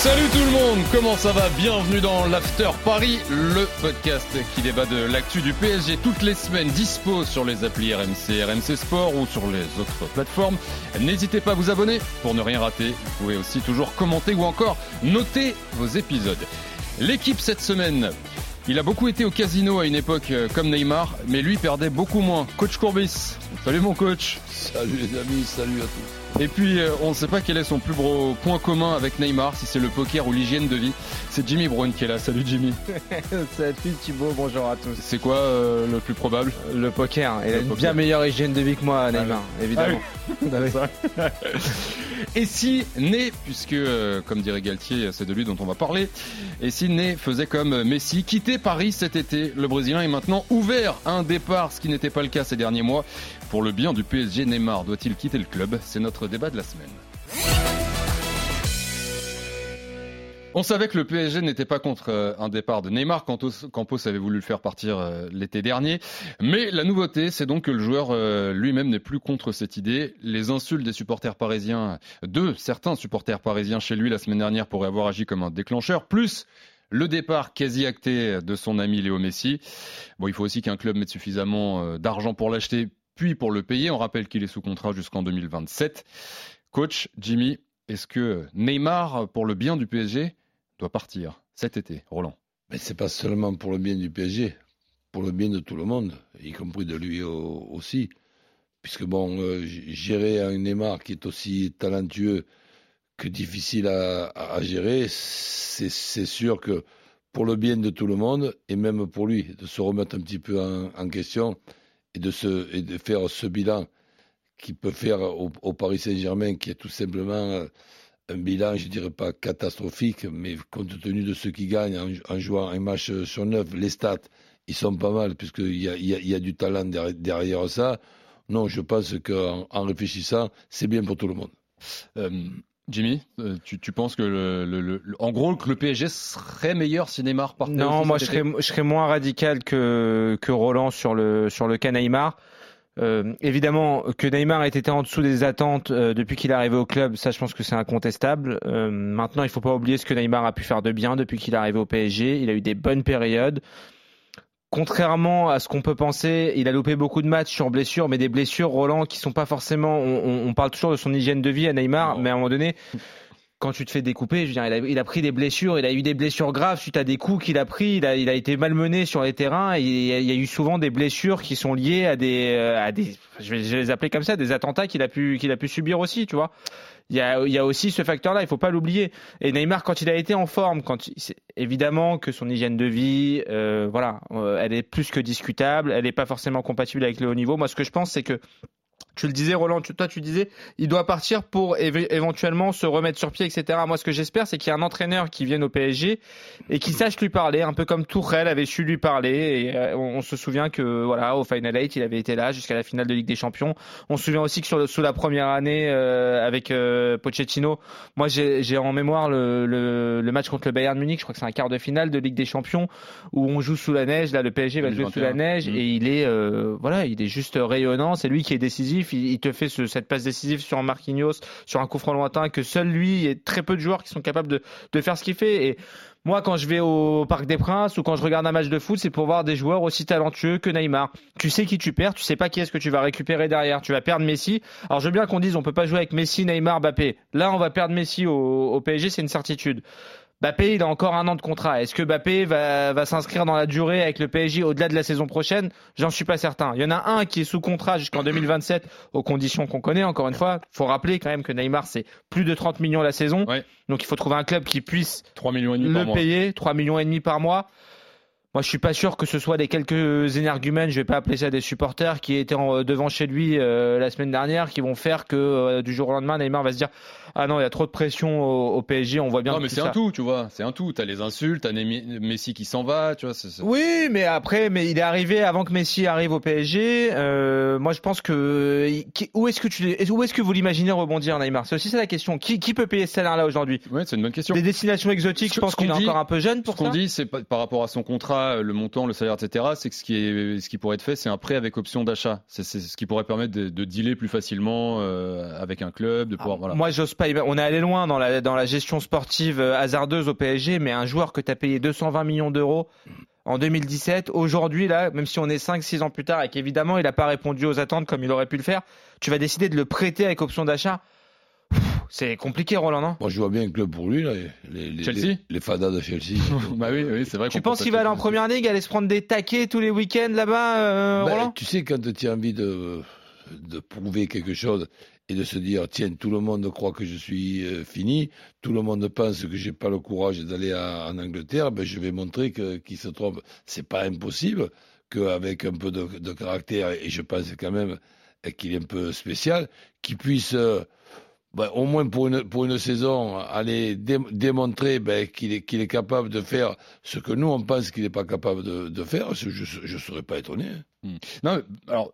Salut tout le monde, comment ça va? Bienvenue dans l'After Paris, le podcast qui débat de l'actu du PSG toutes les semaines, dispo sur les applis RMC, RMC Sport ou sur les autres plateformes. N'hésitez pas à vous abonner pour ne rien rater. Vous pouvez aussi toujours commenter ou encore noter vos épisodes. L'équipe cette semaine, il a beaucoup été au casino à une époque euh, comme Neymar, mais lui perdait beaucoup moins. Coach Courbis, salut mon coach. Salut les amis, salut à tous. Et puis, euh, on ne sait pas quel est son plus gros point commun avec Neymar, si c'est le poker ou l'hygiène de vie. C'est Jimmy Brown qui est là. Salut Jimmy. Salut Thibaut, bonjour à tous. C'est quoi euh, le plus probable? Le poker. Il a une poker. bien meilleure hygiène de vie que moi, Neymar, évidemment. Et si Né, puisque, euh, comme dirait Galtier, c'est de lui dont on va parler, et si Né faisait comme Messi, quitter Paris cet été, le Brésilien est maintenant ouvert à un départ, ce qui n'était pas le cas ces derniers mois. Pour le bien du PSG, Neymar doit-il quitter le club? C'est notre débat de la semaine. On savait que le PSG n'était pas contre euh, un départ de Neymar. Campos, Campos avait voulu le faire partir euh, l'été dernier. Mais la nouveauté, c'est donc que le joueur euh, lui-même n'est plus contre cette idée. Les insultes des supporters parisiens, de certains supporters parisiens chez lui la semaine dernière pourraient avoir agi comme un déclencheur, plus le départ quasi acté de son ami Léo Messi. Bon, il faut aussi qu'un club mette suffisamment d'argent pour l'acheter, puis pour le payer. On rappelle qu'il est sous contrat jusqu'en 2027. Coach Jimmy, est-ce que Neymar, pour le bien du PSG, doit partir cet été Roland? Mais c'est pas seulement pour le bien du PSG, pour le bien de tout le monde, y compris de lui au- aussi. Puisque bon, euh, gérer un Neymar qui est aussi talentueux que difficile à, gérer, c'est sûr que pour le bien de tout le monde, et même pour lui, de se remettre un petit peu en question et de, se, et de faire ce bilan qu'il peut faire au, Paris Saint-Germain, qui est tout simplement euh, un bilan, je dirais pas catastrophique, mais compte tenu de ceux qui gagnent en, jouant un match sur neuf, les stats, ils sont pas mal, puisqu'il y a, y, a, du talent derrière, ça. Non, je pense qu'en en réfléchissant, c'est bien pour tout le monde. Euh, Jimmy, euh, tu, tu penses que, le, le- le- en gros, que le PSG serait meilleur si Neymar partait Non, moi je serais, été je serais moins radical que, que Roland sur le, sur le cas Neymar. Euh, évidemment, que Neymar ait été en dessous des attentes euh, depuis qu'il est arrivé au club, ça je pense que c'est incontestable. Euh, maintenant, il faut pas oublier ce que Neymar a pu faire de bien depuis qu'il est arrivé au PSG. Il a eu des bonnes périodes. Contrairement à ce qu'on peut penser, il a loupé beaucoup de matchs sur blessure, mais des blessures, Roland, qui sont pas forcément. On, on- parle toujours de son hygiène de vie à Neymar, Non. mais à un moment donné, quand tu te fais découper, il a, pris des blessures, il a eu des blessures graves suite à des coups qu'il a pris, il a, été malmené sur les terrains, il y, a, eu souvent des blessures qui sont liées à des, euh, je vais, les appeler comme ça, des attentats qu'il a pu, subir aussi, tu vois. Il y a, aussi ce facteur-là, il faut pas l'oublier. Et Neymar, quand il a été en forme, évidemment que son hygiène de vie, euh, voilà, euh, elle est plus que discutable, elle n'est pas forcément compatible avec le haut niveau. Moi, ce que je pense, c'est que tu le disais, Roland, tu- toi tu disais, il doit partir pour éve- éventuellement se remettre sur pied, etc. Moi, ce que j'espère, c'est qu'il y a un entraîneur qui vienne au PSG et qui sache lui parler, un peu comme Tourelle avait su lui parler. Et euh, on, on se souvient que voilà, au Final 8, il avait été là jusqu'à la finale de Ligue des Champions. On se souvient aussi que sur le- sous la première année euh, avec euh, Pochettino, moi j'ai en mémoire le, le, le match contre le Bayern Munich. Je crois que c'est un quart de finale de Ligue des Champions où on joue sous la neige. Là, le PSG va jouer sous la 2021. neige Mhm. et il est euh, voilà, il est juste rayonnant. C'est lui qui est décisif. Il, te fait ce- cette passe décisive sur Marquinhos, sur un coup franc lointain que seul lui et très peu de joueurs qui sont capables de, faire ce qu'il fait. Et moi, quand je vais au Parc des Princes ou quand je regarde un match de foot, c'est pour voir des joueurs aussi talentueux que Neymar. Tu sais qui tu perds, tu sais pas qui est-ce que tu vas récupérer derrière. Tu vas perdre Messi. Alors je veux bien qu'on dise on peut pas jouer avec Messi, Neymar, Mbappé. Là, on va perdre Messi au PSG, c'est une certitude. Mbappé, il a encore un an de contrat. Est-ce que Mbappé va, va s'inscrire dans la durée avec le PSG au-delà de la saison prochaine? J'en suis pas certain. Il y en a un qui est sous contrat jusqu'en 2027 aux conditions qu'on connaît. Encore une fois, faut rappeler quand même que Neymar c'est plus de 30 millions la saison. Ouais. Donc il faut trouver un club qui puisse 3 millions et demi par le mois. payer, 3 millions et demi par mois. Moi, je suis pas sûr que ce soit des quelques énergumènes, je vais pas appeler ça des supporters, qui étaient en- devant chez lui euh, la semaine dernière, qui vont faire que euh, du jour au lendemain, Neymar va se dire ah non, il y a trop de pression au, au PSG, on voit bien. Non, mais c'est ça. un tout, tu vois. C'est un tout. T'as les insultes, t'as Messi qui s'en va, tu vois. c'est- c'est- Oui, mais après, mais il est arrivé avant que Messi arrive au PSG. Euh, moi, je pense que où est-ce que tu où est-ce que vous l'imaginez rebondir, Neymar? C'est aussi ça la question. Qui, qui peut payer ce salaire-là aujourd'hui? Ouais, c'est une bonne question. Des destinations exotiques, Ce je pense qu'il est dit- encore un peu jeune pour Ce qu'on ça. dit, c'est par rapport à son contrat, euh, le montant, le salaire, etc. C'est que ce qui est, ce qui pourrait être fait, c'est un prêt avec option d'achat. C'est ce qui pourrait permettre de, de dealer plus facilement euh, avec un club, de pouvoir. voilà. Ah, Moi, j'ose pas. On est allé loin dans la dans la gestion sportive euh, hasardeuse au PSG, mais un joueur que tu as payé 220 millions d'euros en 2017, aujourd'hui là, même si on est 5-6 ans plus tard et qu'évidemment il n'a pas répondu aux attentes comme il aurait pu le faire, tu vas décider de le prêter avec option d'achat. C'est compliqué, Roland, non? Moi, je vois bien un club pour lui, là, les, les, Chelsea? les, les fadas de Chelsea. bah oui, oui, c'est vrai. Tu penses pense qu'il va aller en première ligue, aller se prendre des taquets tous les week-ends là-bas, euh, Ben, Roland? tu sais, quand tu as envie de, de prouver quelque chose et de se dire, tiens, tout le monde croit que je suis euh, fini, tout le monde pense que j'ai pas le courage d'aller en Angleterre, ben, je vais montrer que- qu'il se trompe. C'est pas impossible qu'avec un peu de, de caractère, et je pense quand même qu'il est un peu spécial, qu'il puisse, euh, ben, au moins pour une, pour une saison, aller dé- démontrer ben, qu'il est, qu'il est capable de faire ce que nous, on pense qu'il n'est pas capable de, de faire. Je ne serais pas étonné. hein. Non, mais, alors.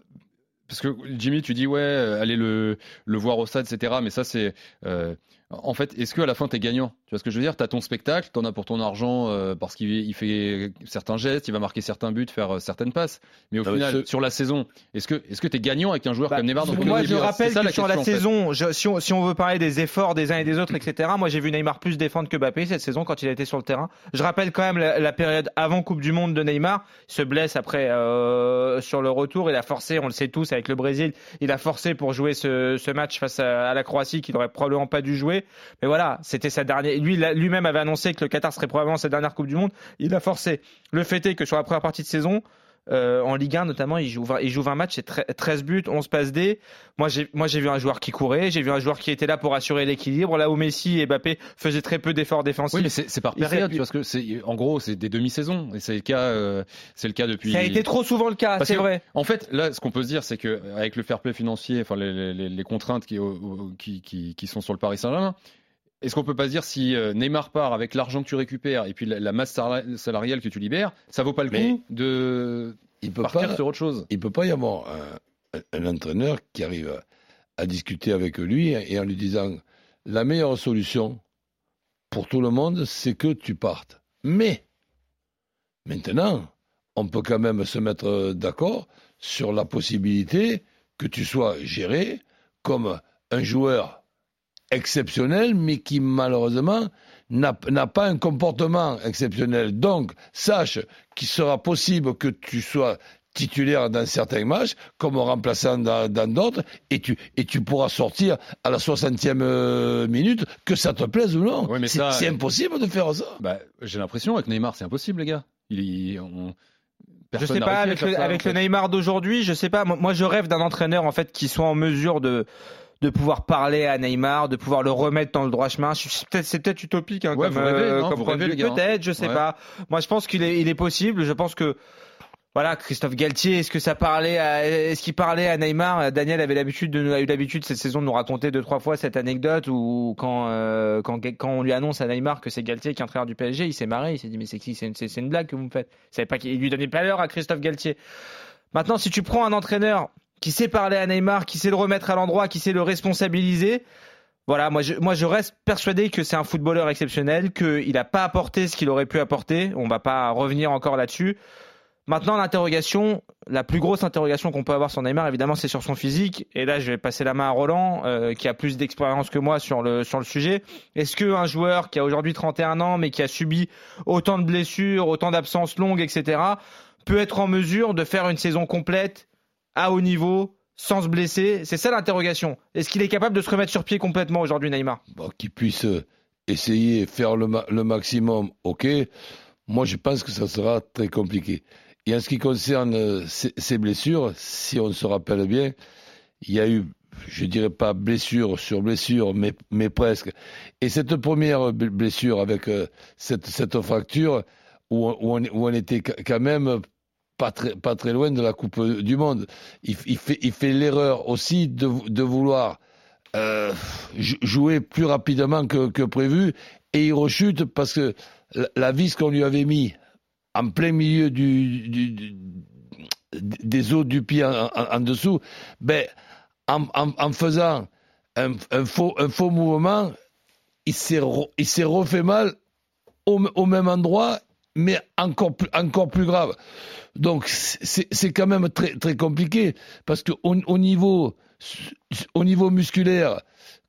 Parce que Jimmy, tu dis ouais, euh, aller le, le voir au stade, etc. Mais ça, c'est. euh, en fait, est-ce qu'à la fin, tu es gagnant? Tu vois ce que je veux dire? Tu as ton spectacle, tu en as pour ton argent euh, parce qu'il il fait certains gestes, il va marquer certains buts, faire euh, certaines passes. Mais au Non, mais final, ce- sur la saison, est-ce que est-ce que tu es gagnant avec un joueur Bah, comme Neymar Moi, je rappelle ça, que sur la question, en fait. saison, je- si, on, si on veut parler des efforts des uns et des autres, etc., moi j'ai vu Neymar plus défendre que Mbappé cette saison quand il a été sur le terrain. Je rappelle quand même la, la période avant Coupe du Monde de Neymar. Il se blesse après euh, sur le retour. Il a forcé, on le sait tous, avec le Brésil, il a forcé pour jouer ce, ce match face à, à la Croatie qu'il aurait probablement pas dû jouer. Mais voilà, c'était sa dernière. Lui, lui-même avait annoncé que le Qatar serait probablement sa dernière Coupe du Monde. Il a forcé. Le fait est que sur la première partie de saison, euh, en Ligue 1 notamment, il joue 20, il joue 20 matchs, c'est tre- 13 buts, 11 passes D. Moi, j'ai, moi, j'ai vu un joueur qui courait, j'ai vu un joueur qui était là pour assurer l'équilibre. Là où Messi et Mbappé faisaient très peu d'efforts défensifs. Oui, mais c'est par période, tu vois, parce que c'est en gros, c'est des demi-saisons et c'est le cas, euh, c'est le cas depuis. Ça a été trop souvent le cas, c'est vrai. En fait, là, ce qu'on peut se dire, c'est que avec le fair play financier, enfin les, les- les contraintes qui, qui- qui sont sur le Paris Saint-Germain, est-ce qu'on peut pas se dire si euh, Neymar part avec l'argent que tu récupères et puis la, la masse sala- salariale que tu libères, ça vaut pas le Mais coup de Il peut partir pas, sur autre chose? il peut pas y avoir un, un entraîneur qui arrive à, à discuter avec lui et en lui disant la meilleure solution pour tout le monde, c'est que tu partes. Mais maintenant, on peut quand même se mettre d'accord sur la possibilité que tu sois géré comme un joueur exceptionnel, mais qui malheureusement n'a pas un comportement exceptionnel. Donc, sache qu'il sera possible que tu sois titulaire dans certains matchs, comme remplaçant dans d'autres, et tu, et tu pourras sortir à la 60e euh, minute, que ça te plaise ou non. C'est c'est impossible de faire ça. bah, J'ai l'impression avec Neymar, c'est impossible, les gars. Il, il- on- Je sais pas, avec, le, ça, avec en fait. le Neymar d'aujourd'hui, je sais pas. Moi, moi, je rêve d'un entraîneur en fait qui soit en mesure de de pouvoir parler à Neymar, de pouvoir le remettre dans le droit chemin. C'est peut-être, utopique hein, Ouais, comme, euh, comme. Peut-être, je sais Ouais. pas. Moi, je pense qu'il est, il est possible. Je pense que voilà, Christophe Galtier, est-ce que ça parlait est-ce qu'il parlait à Neymar? Daniel avait l'habitude de, a eu l'habitude cette saison de nous raconter deux trois fois cette anecdote où quand euh, quand quand on lui annonce à Neymar que c'est Galtier qui est entraîneur du PSG, il s'est marré, il s'est dit mais c'est qui? C'est une, blague que vous me faites. Savez pas qu'il lui donnait pas l'heure à Christophe Galtier. Maintenant, si tu prends un entraîneur qui sait parler à Neymar, qui sait le remettre à l'endroit, qui sait le responsabiliser. Voilà, moi je, moi je reste persuadé que c'est un footballeur exceptionnel, qu'il n'a pas apporté ce qu'il aurait pu apporter. On va pas revenir encore là-dessus. Maintenant, l'interrogation, la plus grosse interrogation qu'on peut avoir sur Neymar, évidemment, c'est sur son physique. Et là, je vais passer la main à Roland, euh, qui a plus d'expérience que moi sur le, sur le sujet. Est-ce qu'un joueur qui a aujourd'hui 31 ans, mais qui a subi autant de blessures, autant d'absences longues, etc., peut être en mesure de faire une saison complète à haut niveau, sans se blesser C'est ça l'interrogation. Est-ce qu'il est capable de se remettre sur pied complètement aujourd'hui, Neymar? Qu'il puisse euh, essayer, faire le, ma- le maximum, ok. Moi, je pense que ça sera très compliqué. Et en ce qui concerne euh, ces, blessures, si on se rappelle bien, il y a eu, je dirais pas blessure sur blessure, mais, presque. Et cette première blessure avec euh, cette, fracture, où, on, était qu- quand même pas très, pas très loin de la Coupe du Monde. Il, il fait, il fait l'erreur aussi de, de vouloir euh, jou- jouer plus rapidement que, que prévu et il rechute parce que la, vis qu'on lui avait mis en plein milieu du, des os du pied en, dessous, ben, en, en- faisant un, faux, un faux mouvement, il s'est refait mal au, au même endroit, mais encore plus, encore plus grave. Donc c'est quand même très, très compliqué parce que au, au niveau, au niveau musculaire,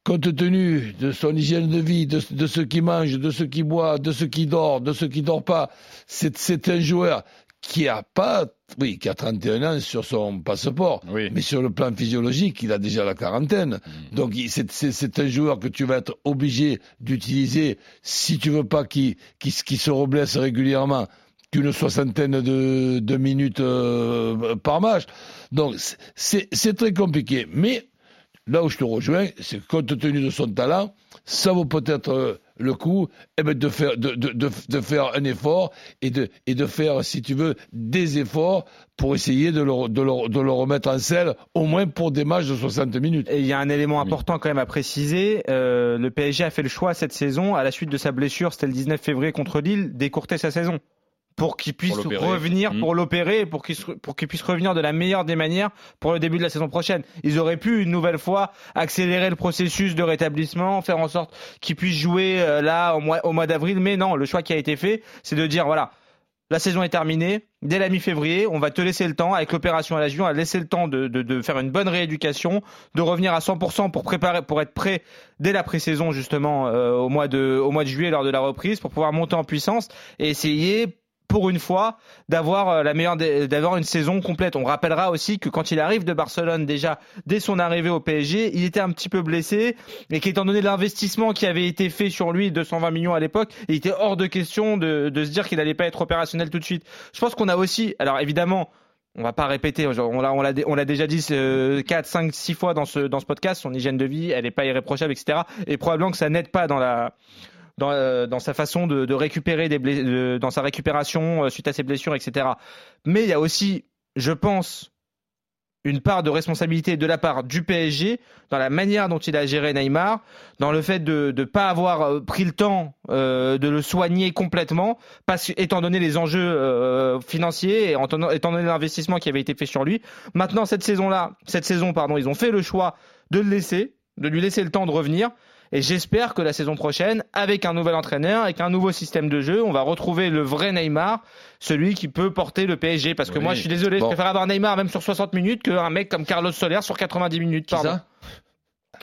compte tenu de son hygiène de vie, de, de ce qu'il mange, de ce qu'il boit, de ce qu'il dort, de ce qui dort pas, c'est un joueur qui a pas, oui, qui a 31 ans sur son passeport, Oui. mais sur le plan physiologique, il a déjà la quarantaine. Donc il- c'est- un joueur que tu vas être obligé d'utiliser si tu veux pas qu'il qu'il se reblesse régulièrement qu'une soixantaine de, de minutes euh, par match. Donc c'est- très compliqué. Mais là où je te rejoins, c'est que compte tenu de son talent, ça vaut peut-être euh, le coup eh ben, de, faire, de, de, de, de faire un effort et de, et de faire, si tu veux, des efforts pour essayer de le, de le, de le remettre en selle, au moins pour des matchs de 60 minutes. Et il y a un élément important quand même à préciser. euh, le PSG a fait le choix cette saison, à la suite de sa blessure, c'était le 19 février contre Lille, d'écourter sa saison. Pour qu'il puisse Pour revenir, Mhm. pour l'opérer, pour qu'il pour qu'il puisse revenir de la meilleure des manières pour le début de la saison prochaine. Ils auraient pu une nouvelle fois accélérer le processus de rétablissement, faire en sorte qu'il puisse jouer euh, là au mois, au mois d'avril. Mais non, le choix qui a été fait, c'est de dire voilà, la saison est terminée. Dès la mi-février, on va te laisser le temps, avec l'opération à la Juin, on va laisser le temps de, de, de faire une bonne rééducation, de revenir à 100% pour préparer, pour être prêt dès la pré-saison justement euh, au mois de au mois de juillet lors de la reprise, pour pouvoir monter en puissance et essayer pour une fois d'avoir euh, la meilleure d'avoir une saison complète. On rappellera aussi que quand il arrive de Barcelone déjà dès son arrivée au PSG, il était un petit peu blessé et qu'étant donné l'investissement qui avait été fait sur lui 220 millions à l'époque, il était hors de question de, de se dire qu'il n'allait pas être opérationnel tout de suite. Je pense qu'on a aussi alors évidemment on va pas répéter, on l'a, déjà dit euh, 4, 5, 6 fois dans ce, dans ce podcast, son hygiène de vie, elle est pas irréprochable, etc. Et probablement que ça n'aide pas dans la, dans, euh, dans sa façon de, de récupérer des bless- dans sa récupération euh, suite à ses blessures, etc. Mais il y a aussi, je pense, une part de responsabilité de la part du PSG dans la manière dont il a géré Neymar, dans le fait de ne pas avoir euh, pris le temps euh, de le soigner complètement, parce étant donné les enjeux euh, financiers et étant donné l'investissement qui avait été fait sur lui. Maintenant, cette saison-là, cette saison, pardon, ils ont fait le choix de le laisser, de lui laisser le temps de revenir. Et j'espère que la saison prochaine, avec un nouvel entraîneur, avec un nouveau système de jeu, on va retrouver le vrai Neymar, celui qui peut porter le PSG. Parce que Oui. moi, je suis désolé, Bon. je préfère avoir Neymar même sur 60 minutes qu'un mec comme Carlos Soler sur 90 minutes. Pardon. ça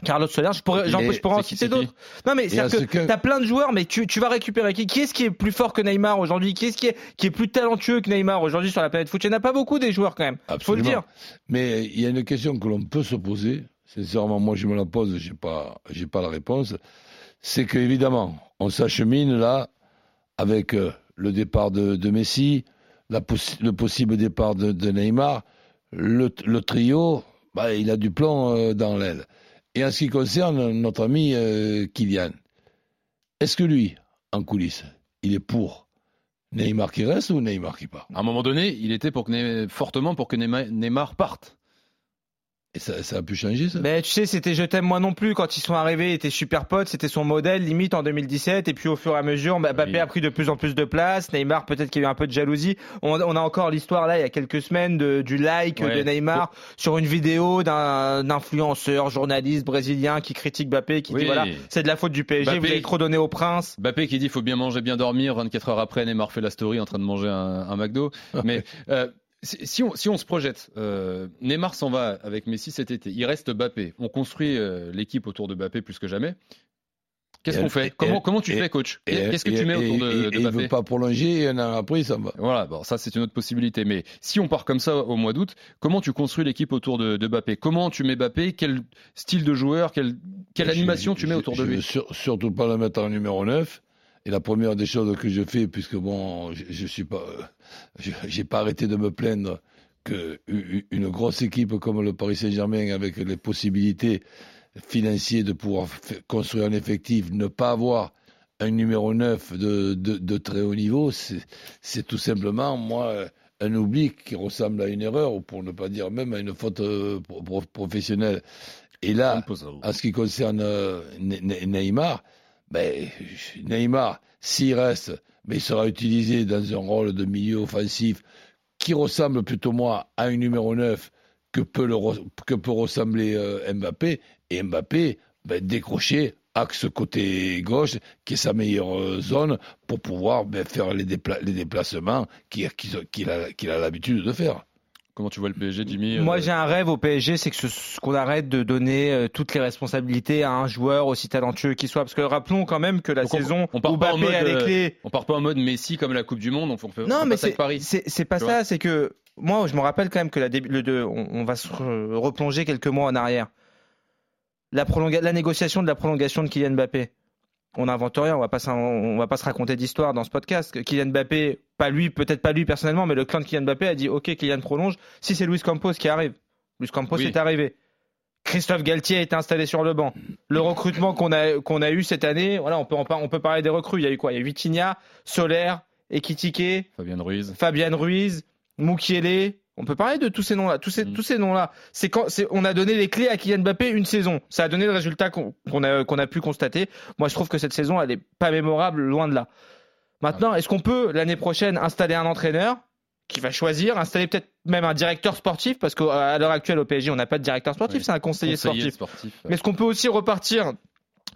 Carlos Soler, je pourrais, je en citer d'autres. Non, mais c'est ce que, que- t'as plein de joueurs, mais tu, tu vas récupérer qui? Qui est-ce qui est plus fort que Neymar aujourd'hui? Qui est-ce qui est, qui est plus talentueux que Neymar aujourd'hui sur la planète foot? Il n'y en a pas beaucoup des joueurs quand même. Faut le Absolument. dire. Mais il y a une question que l'on peut se poser. Sincèrement, moi, je me la pose, j'ai pas, j'ai pas la réponse. C'est qu'évidemment, on s'achemine là avec euh, le départ de, Messi, le possible départ de, Neymar. Le, trio, bah, il a du plomb euh, dans l'aile. Et en ce qui concerne notre ami euh, Kylian, est-ce que lui, en coulisses, il est pour Neymar qui reste ou Neymar qui part? À un moment donné, il était pour que Neymar- fortement pour que Neymar parte. Et ça, ça a pu changer, ça? Mais tu sais, c'était Je t'aime moi non plus quand ils sont arrivés, ils étaient super potes, c'était son modèle limite en 2017 et puis au fur et à mesure, Mbappé Oui. a pris de plus en plus de place, Neymar peut-être qu'il y a eu un peu de jalousie. On, on a encore l'histoire là il y a quelques semaines de, du like Ouais. de Neymar sur une vidéo d'un influenceur journaliste brésilien qui critique Mbappé qui dit Oui. voilà, c'est de la faute du PSG, Mbappé- vous avez trop donné au prince. Bappé qui dit faut bien manger, bien dormir. 24 heures après, Neymar fait la story en train de manger un, un McDo. Mais euh, si, si on, si on se projette, euh, Neymar s'en va avec Messi cet été. Il reste Bappé. On construit euh, l'équipe autour de Bappé plus que jamais. Qu'est-ce qu'on fait comment, comment tu et- fais, coach Qu'est-ce que et- tu mets et- autour de, et- de il Bappé veut pas prolonger et un an après, s'en va. Voilà, bon, ça c'est une autre possibilité. Mais si on part comme ça au mois d'août, comment tu construis l'équipe autour de, de Bappé Comment tu mets Bappé Quel style de joueur? Quelle, quelle Je- animation tu mets je- autour je de veux lui sur- surtout pas le mettre en numéro 9. Et la première des choses que je fais, puisque bon, je, je suis pas, j'ai pas arrêté de me plaindre que u- une grosse équipe comme le Paris Saint-Germain, avec les possibilités financières de pouvoir construire un effectif, ne pas avoir un numéro 9 de, de, de très haut niveau, c'est tout simplement, moi, un oubli qui ressemble à une erreur, ou pour ne pas dire même à une faute euh, professionnelle. Et là, en ce qui concerne euh, Neymar, ben, Neymar, s'il reste, mais sera utilisé dans un rôle de milieu offensif qui ressemble plutôt moi à un numéro 9 que peut, ressembler euh, Mbappé. Et Mbappé, ben, décrocher axe côté gauche, qui est sa meilleure euh, zone pour pouvoir ben, faire les déplacements qu'il a l'habitude de faire. Comment tu vois le PSG, Jimmy Moi, euh, j'ai un rêve au PSG, c'est que qu'on arrête de donner euh, toutes les responsabilités à un joueur aussi talentueux qu'il soit. Parce que rappelons quand même que la saison on, part pas en mode, les clés. On part pas en mode Messi comme la Coupe du Monde. On fait, non, mais c'est c'est pas ça. C'est que moi, je me rappelle quand même que la le, on, on va se replonger quelques mois en arrière la, la négociation de la prolongation de Kylian Mbappé. On n'invente rien, on va pas on va pas se raconter d'histoire dans ce podcast. Kylian Mbappé, pas lui, peut-être pas lui personnellement, mais le clan de Kylian Mbappé a dit OK, Kylian prolonge. Si c'est Luis Campos qui arrive, Luis Campos est arrivé. Christophe Galtier est installé sur le banc. Le recrutement qu'on a qu'on a eu cette année, voilà, on peut on peut parler des recrues. Il y a eu quoi? Il y a Vitinha, Solaire, Ekitike, Fabien Ruiz, Fabien Ruiz, Mukiele, on peut parler de tous ces noms-là. Tous ces, mm. tous ces noms-là. C'est quand on a donné les clés à Kylian Mbappé une saison. Ça a donné le résultat qu'on a, qu'on a pu constater. Moi, je trouve que cette saison, elle est pas mémorable, loin de là. Maintenant, ah. est-ce qu'on peut l'année prochaine installer un entraîneur qui va choisir, installer peut-être même un directeur sportif, parce qu'à l'heure actuelle au PSG, on n'a pas de directeur sportif, c'est un conseiller, sportif. Mais est-ce qu'on peut aussi repartir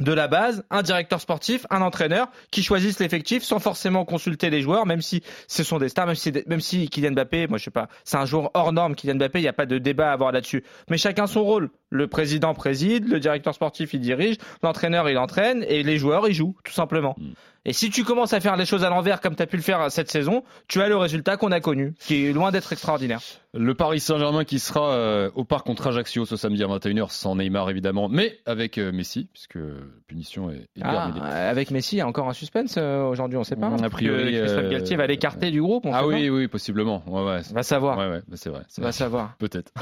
de la base, un directeur sportif, un entraîneur qui choisissent l'effectif sans forcément consulter les joueurs, même si ce sont des stars, même si, Kylian Mbappé, moi je sais pas, c'est un joueur hors norme, Kylian Mbappé, il n'y a pas de débat à avoir là-dessus. Mais chacun son rôle. Le président préside, le directeur sportif il dirige, l'entraîneur il entraîne et les joueurs ils jouent, tout simplement. Et si tu commences à faire les choses à l'envers comme tu as pu le faire cette saison, tu as le résultat qu'on a connu, qui est loin d'être extraordinaire. Le Paris Saint-Germain qui sera euh, au parc contre Ajaccio ce samedi à 21h, sans Neymar évidemment, mais avec euh, Messi, puisque punition est, est ah, Avec Messi, il y a encore un suspense euh, aujourd'hui, on ne sait pas. A priori, Christophe Galtier va l'écarter du groupe. On ah oui, oui, possiblement. Ouais, ouais, va savoir. Ouais, ouais, bah, c'est vrai. Va savoir. Peut-être.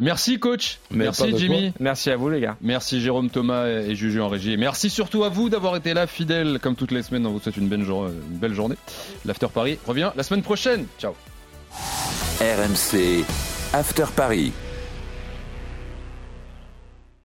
merci coach. merci Jimmy. Merci à vous les gars. Merci Jérôme Thomas et Juju en régie. Merci surtout à vous d'avoir été là, fidèles comme toutes les semaines. On vous souhaite une, une belle journée. L'After Paris revient la semaine prochaine. Ciao. RMC After Paris.